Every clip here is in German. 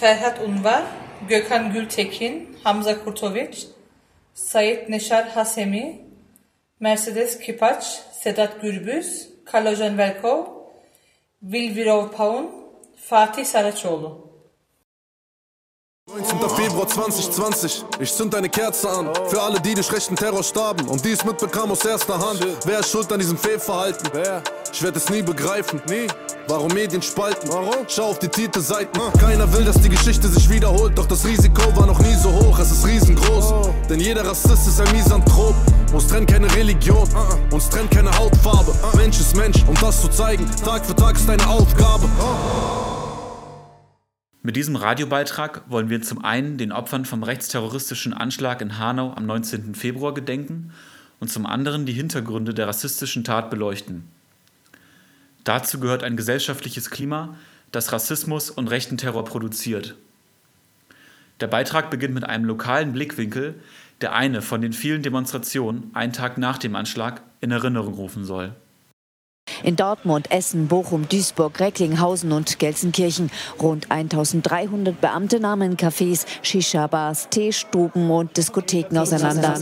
Ferhat Unvar, Gökhan Gültekin, Hamza Kurtovic, Sayit Neşar Hasemi, Mercedes Kipaç, Sedat Gürbüz, Kalojan Velkov, Vilvirov Paun, Fatih Saraçoğlu. 19. Februar 2020, ich zünd eine Kerze an. Für alle, die durch rechten Terror starben und dies mitbekamen aus erster Hand. Wer ist schuld an diesem Fehlverhalten? Wer? Ich werde es nie begreifen. Nie. Warum Medien spalten? Warum? Schau auf die Titelseiten. Keiner will, dass die Geschichte sich wiederholt. Doch das Risiko war noch nie so hoch, es ist riesengroß. Denn jeder Rassist ist ein Misanthrop. Uns trennt keine Religion, uns trennt keine Hautfarbe. Mensch ist Mensch und das zu zeigen, Tag für Tag ist eine Aufgabe. Mit diesem Radiobeitrag wollen wir zum einen den Opfern vom rechtsterroristischen Anschlag in Hanau am 19. Februar gedenken und zum anderen die Hintergründe der rassistischen Tat beleuchten. Dazu gehört ein gesellschaftliches Klima, das Rassismus und rechten Terror produziert. Der Beitrag beginnt mit einem lokalen Blickwinkel, der eine von den vielen Demonstrationen einen Tag nach dem Anschlag in Erinnerung rufen soll. In Dortmund, Essen, Bochum, Duisburg, Recklinghausen und Gelsenkirchen. Rund 1300 Beamte nahmen Cafés, Shisha-Bars, Teestuben und Diskotheken auseinander.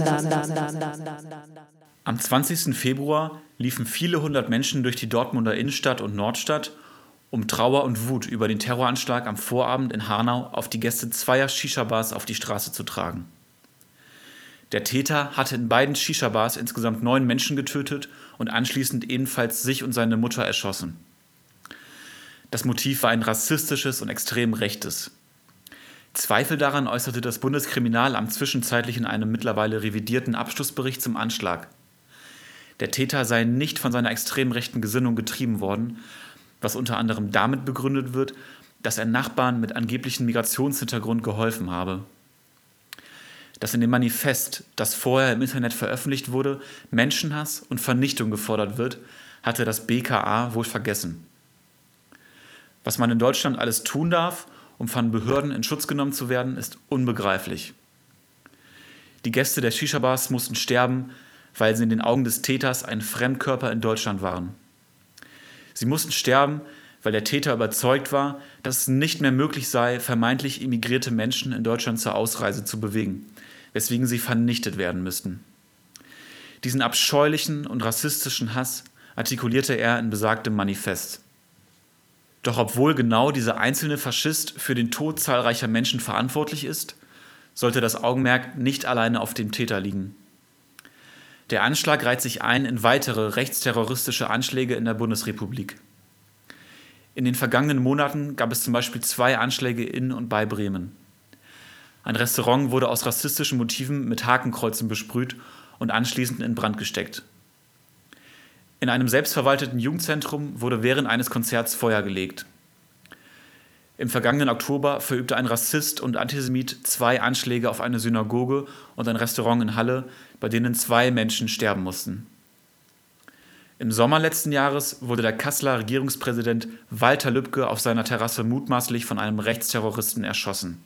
Am 20. Februar liefen viele hundert Menschen durch die Dortmunder Innenstadt und Nordstadt, um Trauer und Wut über den Terroranschlag am Vorabend in Hanau auf die Gäste zweier Shisha-Bars auf die Straße zu tragen. Der Täter hatte in beiden Shisha-Bars insgesamt neun Menschen getötet und anschließend ebenfalls sich und seine Mutter erschossen. Das Motiv war ein rassistisches und extrem rechtes. Zweifel daran äußerte das Bundeskriminalamt zwischenzeitlich in einem mittlerweile revidierten Abschlussbericht zum Anschlag. Der Täter sei nicht von seiner extrem rechten Gesinnung getrieben worden, was unter anderem damit begründet wird, dass er Nachbarn mit angeblichem Migrationshintergrund geholfen habe dass in dem Manifest, das vorher im Internet veröffentlicht wurde, Menschenhass und Vernichtung gefordert wird, hatte das BKA wohl vergessen. Was man in Deutschland alles tun darf, um von Behörden in Schutz genommen zu werden, ist unbegreiflich. Die Gäste der Shisha-Bars mussten sterben, weil sie in den Augen des Täters ein Fremdkörper in Deutschland waren. Sie mussten sterben, weil der Täter überzeugt war, dass es nicht mehr möglich sei, vermeintlich immigrierte Menschen in Deutschland zur Ausreise zu bewegen weswegen sie vernichtet werden müssten. Diesen abscheulichen und rassistischen Hass artikulierte er in besagtem Manifest. Doch obwohl genau dieser einzelne Faschist für den Tod zahlreicher Menschen verantwortlich ist, sollte das Augenmerk nicht alleine auf dem Täter liegen. Der Anschlag reiht sich ein in weitere rechtsterroristische Anschläge in der Bundesrepublik. In den vergangenen Monaten gab es zum Beispiel zwei Anschläge in und bei Bremen. Ein Restaurant wurde aus rassistischen Motiven mit Hakenkreuzen besprüht und anschließend in Brand gesteckt. In einem selbstverwalteten Jugendzentrum wurde während eines Konzerts Feuer gelegt. Im vergangenen Oktober verübte ein Rassist und Antisemit zwei Anschläge auf eine Synagoge und ein Restaurant in Halle, bei denen zwei Menschen sterben mussten. Im Sommer letzten Jahres wurde der Kasseler Regierungspräsident Walter Lübcke auf seiner Terrasse mutmaßlich von einem Rechtsterroristen erschossen.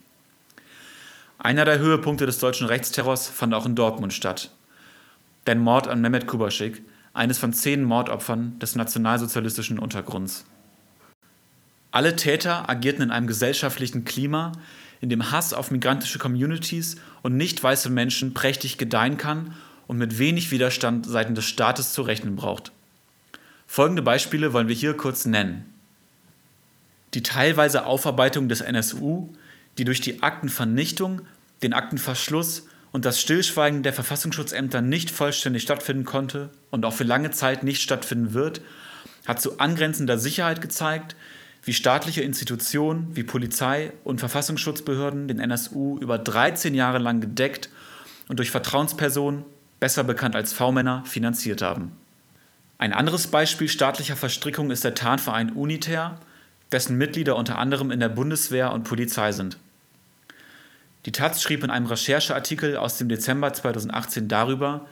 Einer der Höhepunkte des deutschen Rechtsterrors fand auch in Dortmund statt. Der Mord an Mehmet Kubaschik, eines von zehn Mordopfern des nationalsozialistischen Untergrunds. Alle Täter agierten in einem gesellschaftlichen Klima, in dem Hass auf migrantische Communities und nicht weiße Menschen prächtig gedeihen kann und mit wenig Widerstand seitens des Staates zu rechnen braucht. Folgende Beispiele wollen wir hier kurz nennen. Die teilweise Aufarbeitung des NSU die durch die Aktenvernichtung, den Aktenverschluss und das Stillschweigen der Verfassungsschutzämter nicht vollständig stattfinden konnte und auch für lange Zeit nicht stattfinden wird, hat zu angrenzender Sicherheit gezeigt, wie staatliche Institutionen wie Polizei und Verfassungsschutzbehörden den NSU über 13 Jahre lang gedeckt und durch Vertrauenspersonen, besser bekannt als V-Männer, finanziert haben. Ein anderes Beispiel staatlicher Verstrickung ist der Tarnverein Uniter, dessen Mitglieder unter anderem in der Bundeswehr und Polizei sind. Die Taz schrieb in einem Rechercheartikel aus dem Dezember 2018 darüber,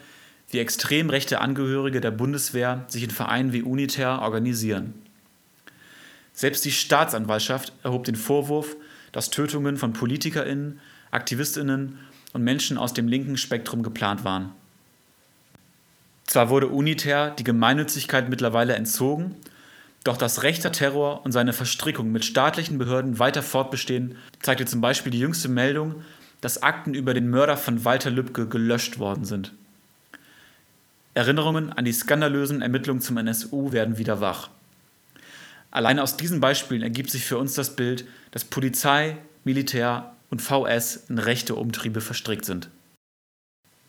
wie extrem rechte Angehörige der Bundeswehr sich in Vereinen wie Uniter organisieren. Selbst die Staatsanwaltschaft erhob den Vorwurf, dass Tötungen von PolitikerInnen, AktivistInnen und Menschen aus dem linken Spektrum geplant waren. Zwar wurde Uniter die Gemeinnützigkeit mittlerweile entzogen, Doch dass rechter Terror und seine Verstrickung mit staatlichen Behörden weiter fortbestehen, zeigte zum Beispiel die jüngste Meldung, dass Akten über den Mörder von Walter Lübcke gelöscht worden sind. Erinnerungen an die skandalösen Ermittlungen zum NSU werden wieder wach. Allein aus diesen Beispielen ergibt sich für uns das Bild, dass Polizei, Militär und VS in rechte Umtriebe verstrickt sind.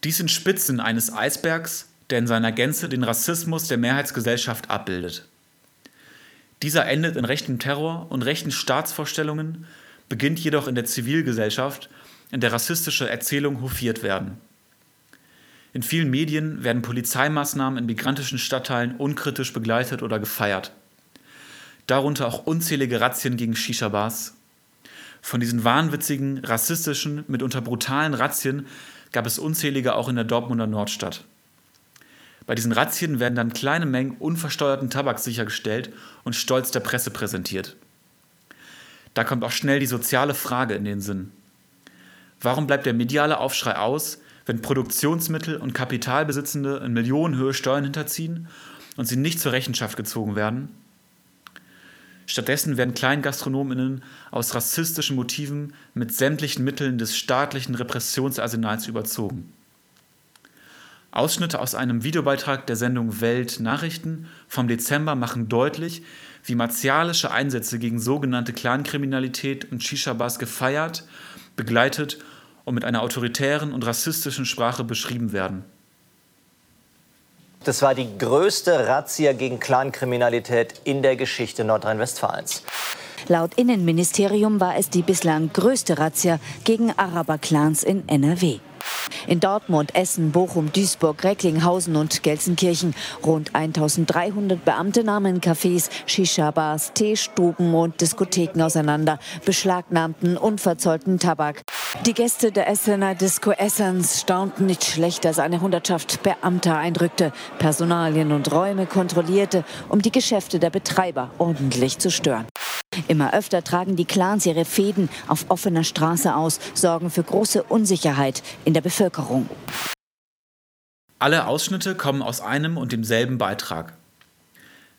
Dies sind Spitzen eines Eisbergs, der in seiner Gänze den Rassismus der Mehrheitsgesellschaft abbildet. Dieser endet in rechten Terror und rechten Staatsvorstellungen, beginnt jedoch in der Zivilgesellschaft, in der rassistische Erzählungen hofiert werden. In vielen Medien werden Polizeimaßnahmen in migrantischen Stadtteilen unkritisch begleitet oder gefeiert. Darunter auch unzählige Razzien gegen Shisha-Bars. Von diesen wahnwitzigen, rassistischen, mitunter brutalen Razzien gab es unzählige auch in der Dortmunder Nordstadt. Bei diesen Razzien werden dann kleine Mengen unversteuerten Tabaks sichergestellt und stolz der Presse präsentiert. Da kommt auch schnell die soziale Frage in den Sinn. Warum bleibt der mediale Aufschrei aus, wenn Produktionsmittel und Kapitalbesitzende in Millionenhöhe Steuern hinterziehen und sie nicht zur Rechenschaft gezogen werden? Stattdessen werden Kleingastronominnen aus rassistischen Motiven mit sämtlichen Mitteln des staatlichen Repressionsarsenals überzogen. Ausschnitte aus einem Videobeitrag der Sendung Welt Nachrichten vom Dezember machen deutlich, wie martialische Einsätze gegen sogenannte Clankriminalität und Shisha-Bars gefeiert, begleitet und mit einer autoritären und rassistischen Sprache beschrieben werden. Das war die größte Razzia gegen Clankriminalität in der Geschichte Nordrhein-Westfalens. Laut Innenministerium war es die bislang größte Razzia gegen Araberclans in NRW. In Dortmund, Essen, Bochum, Duisburg, Recklinghausen und Gelsenkirchen rund 1300 Beamte nahmen Cafés, Shisha-Bars, Teestuben und Diskotheken auseinander, beschlagnahmten unverzollten Tabak. Die Gäste der Essener Disco Essens staunten nicht schlecht, als eine Hundertschaft Beamter eindrückte, Personalien und Räume kontrollierte, um die Geschäfte der Betreiber ordentlich zu stören. Immer öfter tragen die Clans ihre Fäden auf offener Straße aus, sorgen für große Unsicherheit in der Bevölkerung. Alle Ausschnitte kommen aus einem und demselben Beitrag.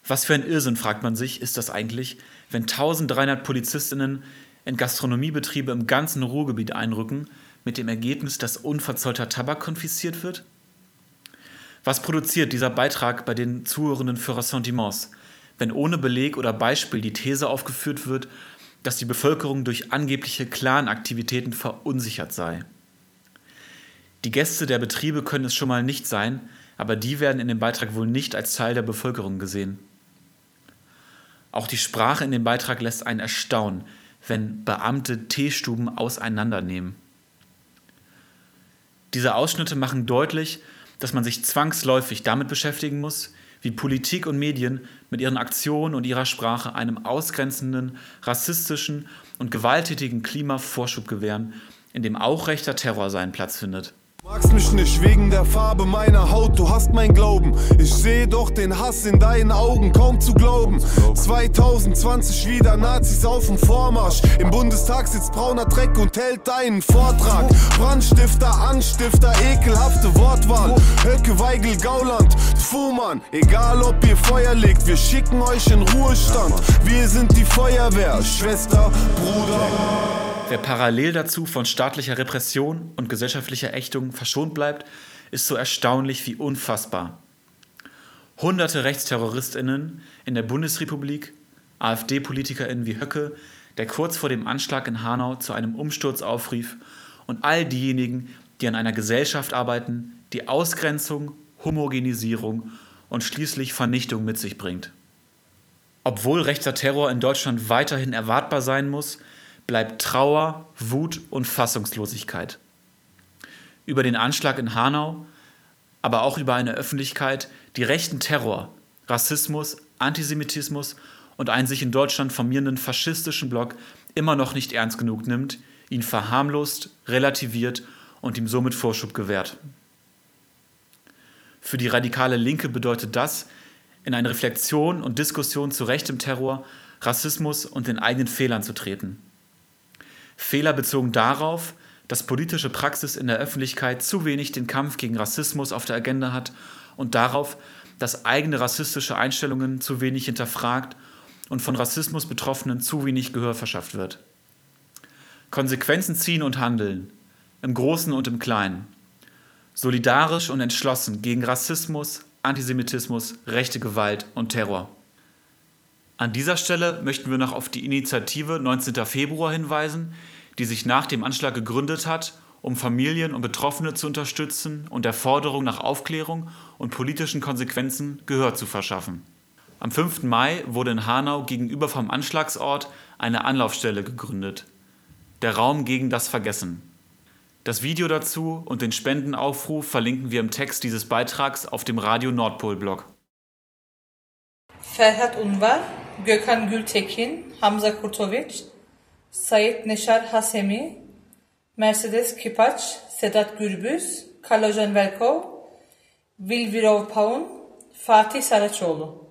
Was für ein Irrsinn, fragt man sich, ist das eigentlich, wenn 1300 Polizistinnen in Gastronomiebetriebe im ganzen Ruhrgebiet einrücken, mit dem Ergebnis, dass unverzollter Tabak konfisziert wird? Was produziert dieser Beitrag bei den Zuhörenden für Ressentiments? wenn ohne Beleg oder Beispiel die These aufgeführt wird, dass die Bevölkerung durch angebliche Clanaktivitäten verunsichert sei. Die Gäste der Betriebe können es schon mal nicht sein, aber die werden in dem Beitrag wohl nicht als Teil der Bevölkerung gesehen. Auch die Sprache in dem Beitrag lässt einen erstaunen, wenn Beamte Teestuben auseinandernehmen. Diese Ausschnitte machen deutlich, dass man sich zwangsläufig damit beschäftigen muss, wie Politik und Medien mit ihren Aktionen und ihrer Sprache einem ausgrenzenden, rassistischen und gewalttätigen Klima Vorschub gewähren, in dem auch rechter Terror seinen Platz findet. Magst mich nicht wegen der Farbe meiner Haut, du hast mein Glauben. Ich sehe doch den Hass in deinen Augen, kaum zu glauben. 2020 wieder Nazis auf dem Vormarsch. Im Bundestag sitzt brauner Dreck und hält deinen Vortrag. Brandstifter, Anstifter, ekelhafte Wortwahl. Höcke, Weigel, Gauland, Fuhrmann. Egal ob ihr Feuer legt, wir schicken euch in Ruhestand. Wir sind die Feuerwehr, Schwester, Bruder. Wer parallel dazu von staatlicher Repression und gesellschaftlicher Ächtung verschont bleibt, ist so erstaunlich wie unfassbar. Hunderte Rechtsterroristinnen in der Bundesrepublik, AfD-PolitikerInnen wie Höcke, der kurz vor dem Anschlag in Hanau zu einem Umsturz aufrief, und all diejenigen, die an einer Gesellschaft arbeiten, die Ausgrenzung, Homogenisierung und schließlich Vernichtung mit sich bringt. Obwohl rechter Terror in Deutschland weiterhin erwartbar sein muss, bleibt Trauer, Wut und Fassungslosigkeit. Über den Anschlag in Hanau, aber auch über eine Öffentlichkeit, die rechten Terror, Rassismus, Antisemitismus und einen sich in Deutschland formierenden faschistischen Block immer noch nicht ernst genug nimmt, ihn verharmlost, relativiert und ihm somit Vorschub gewährt. Für die radikale Linke bedeutet das, in eine Reflexion und Diskussion zu rechtem Terror, Rassismus und den eigenen Fehlern zu treten. Fehler bezogen darauf, dass politische Praxis in der Öffentlichkeit zu wenig den Kampf gegen Rassismus auf der Agenda hat und darauf, dass eigene rassistische Einstellungen zu wenig hinterfragt und von Rassismus Betroffenen zu wenig Gehör verschafft wird. Konsequenzen ziehen und handeln, im Großen und im Kleinen. Solidarisch und entschlossen gegen Rassismus, Antisemitismus, rechte Gewalt und Terror. An dieser Stelle möchten wir noch auf die Initiative 19. Februar hinweisen, die sich nach dem Anschlag gegründet hat, um Familien und Betroffene zu unterstützen und der Forderung nach Aufklärung und politischen Konsequenzen Gehör zu verschaffen. Am 5. Mai wurde in Hanau gegenüber vom Anschlagsort eine Anlaufstelle gegründet. Der Raum gegen das Vergessen. Das Video dazu und den Spendenaufruf verlinken wir im Text dieses Beitrags auf dem Radio Nordpol Blog. Ferhat Unvar, Gökhan Gültekin, Hamza Kurtovic, Sait Neşar Hasemi, Mercedes Kipaç, Sedat Gürbüz, Kalojan Velkov, Vilvirov Paun, Fatih Saraçoğlu.